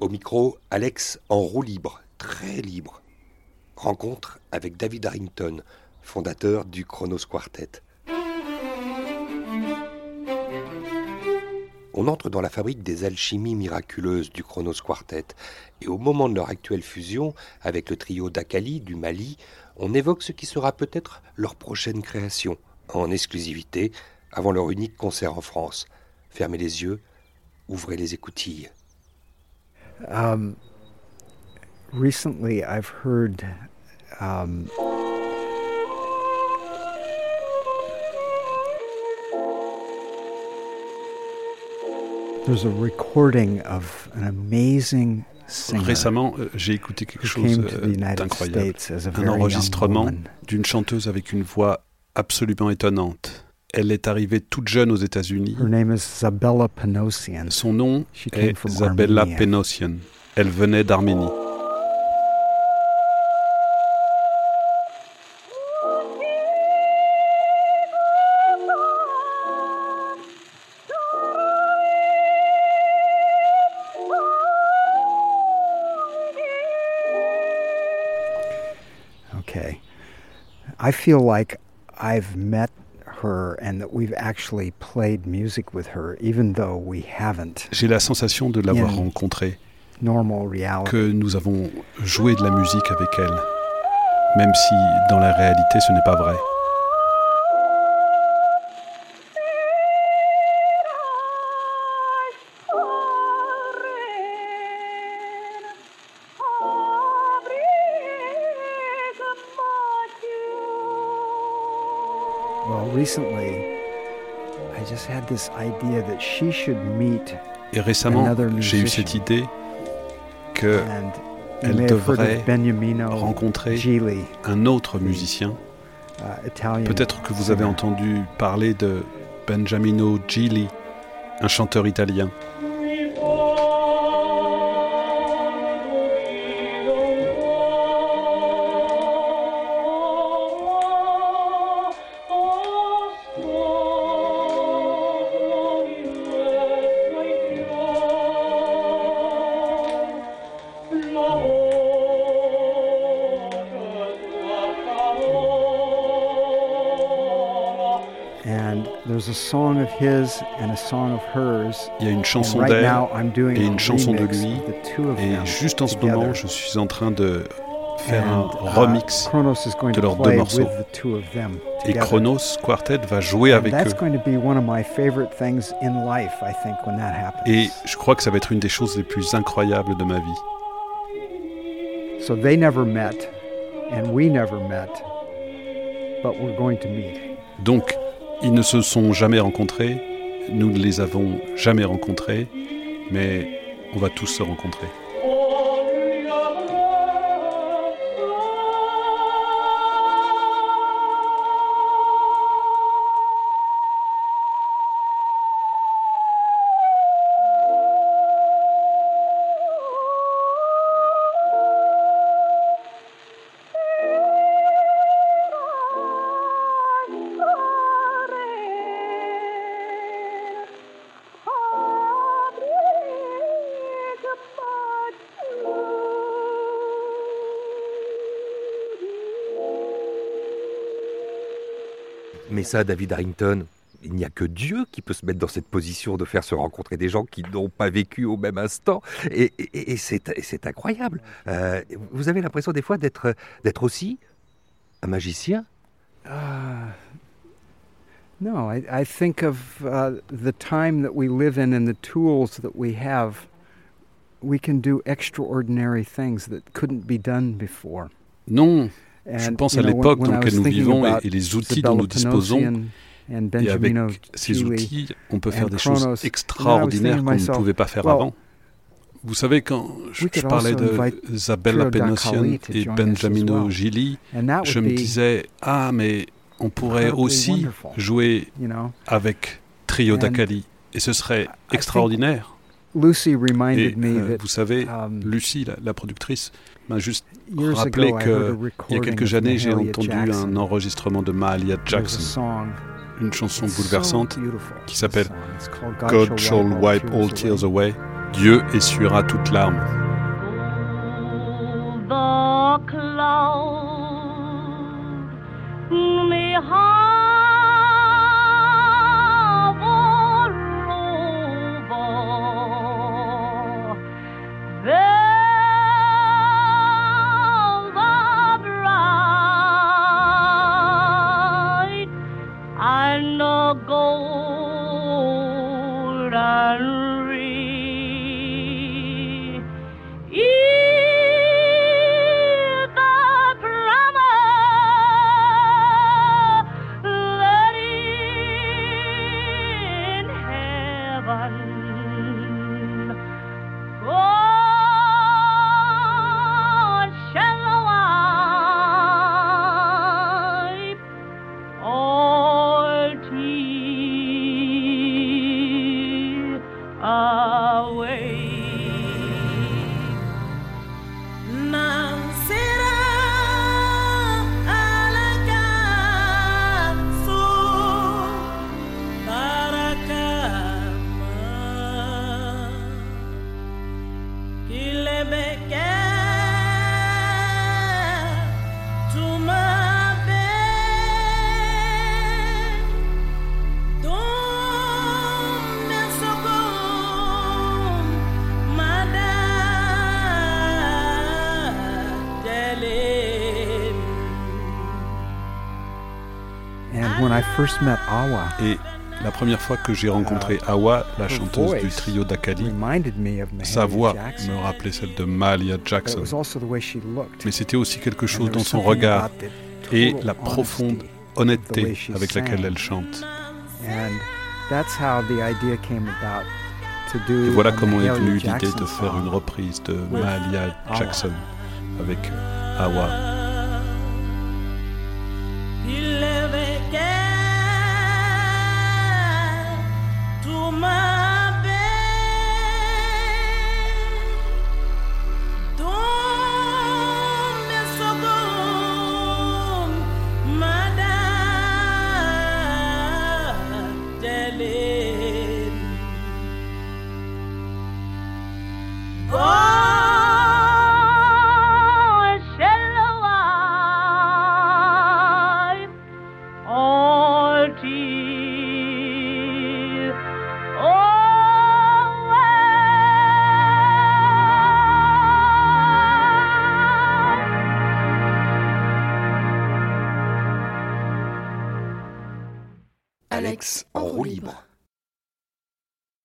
Au micro, Alex en roue libre, très libre. Rencontre avec David Harrington, fondateur du Chronos Quartet. On entre dans la fabrique des alchimies miraculeuses du Chronos Quartet, et au moment de leur actuelle fusion avec le trio d'Akali du Mali, on évoque ce qui sera peut-être leur prochaine création, en exclusivité, avant leur unique concert en France. Fermez les yeux, ouvrez les écoutilles. Um, recently, I've heard. Um, there's a recording of an amazing singer Récemment, j'ai écouté quelque chose euh, d'incroyable. Un enregistrement d'une chanteuse avec une voix absolument étonnante. Elle est arrivée toute jeune aux États-Unis. Her name is Zabella Panosian. Son nom est Isabella. Penosian. Elle venait d'Arménie. Okay. I feel like I've met her and that we've actually played music with her, even though we haven't. J'ai la sensation de l'avoir rencontrée, Normal reality. que nous avons joué de la musique avec elle, même si dans la réalité ce n'est pas vrai. Recently, I just had this idea that she should meet Et récemment, j'ai eu cette idée que and elle devrait rencontrer un autre musicien. uh, Italian. Peut-être que vous avez entendu parler de Benjamino Gili, un chanteur italien. Il y a une chanson d'elle et a une chanson de lui. Et juste en ce moment, je suis en train de faire un And, uh, remix de to leurs deux morceaux. with the two of them et. Chronos Quartet va jouer And avec eux. going to be one of my favorite things in life, I think, when that happens. Et je crois que ça va être une des choses les plus incroyables de ma vie. So they never met, and we never met, but we're going to meet. Donc, ils ne se sont jamais rencontrés, nous ne les avons jamais rencontrés, mais on va tous se rencontrer. Mais ça, David Harrington, il n'y a que Dieu qui peut se mettre dans cette position de faire se rencontrer des gens qui n'ont pas vécu au même instant. Et, et- et c'est et c'est incroyable. Euh, vous avez l'impression des fois d'être d'être aussi un magicien? Uh, no, I, I think of uh, the time that we live in and the tools that we have. We can do extraordinary things that couldn't be done before. Non, je pense à l'époque dans laquelle nous vivons et, les outils dont nous disposons. Et avec ces outils, on peut faire des choses extraordinaires qu'on ne pouvait pas faire avant. Vous savez, quand je, parlais de Isabella to et Benjamino. Gili, je me disais, ah, mais on pourrait aussi jouer avec Trio d'Akali. Et ce serait extraordinaire. Lucy Et reminded me euh, that vous savez, um, Lucie, la, la productrice, m'a juste years rappelé ago I heard a que il y a recording quelques of années, j'ai Mahalia entendu Jackson. un enregistrement de Mahalia Jackson, une chanson bouleversante qui s'appelle God shall wipe all tears away. Dieu essuiera toute larme. misery. Away. When I first met Awa, Et la première fois que j'ai rencontré Awa, la chanteuse du trio d'Akali, sa voix me rappelait celle de it Jackson. Mais c'était aussi quelque chose dans son regard et la profonde honnêteté avec laquelle elle chante. Et voilà comment est venue l'idée de faire une reprise de Awa. Jackson avec Awa. Oh!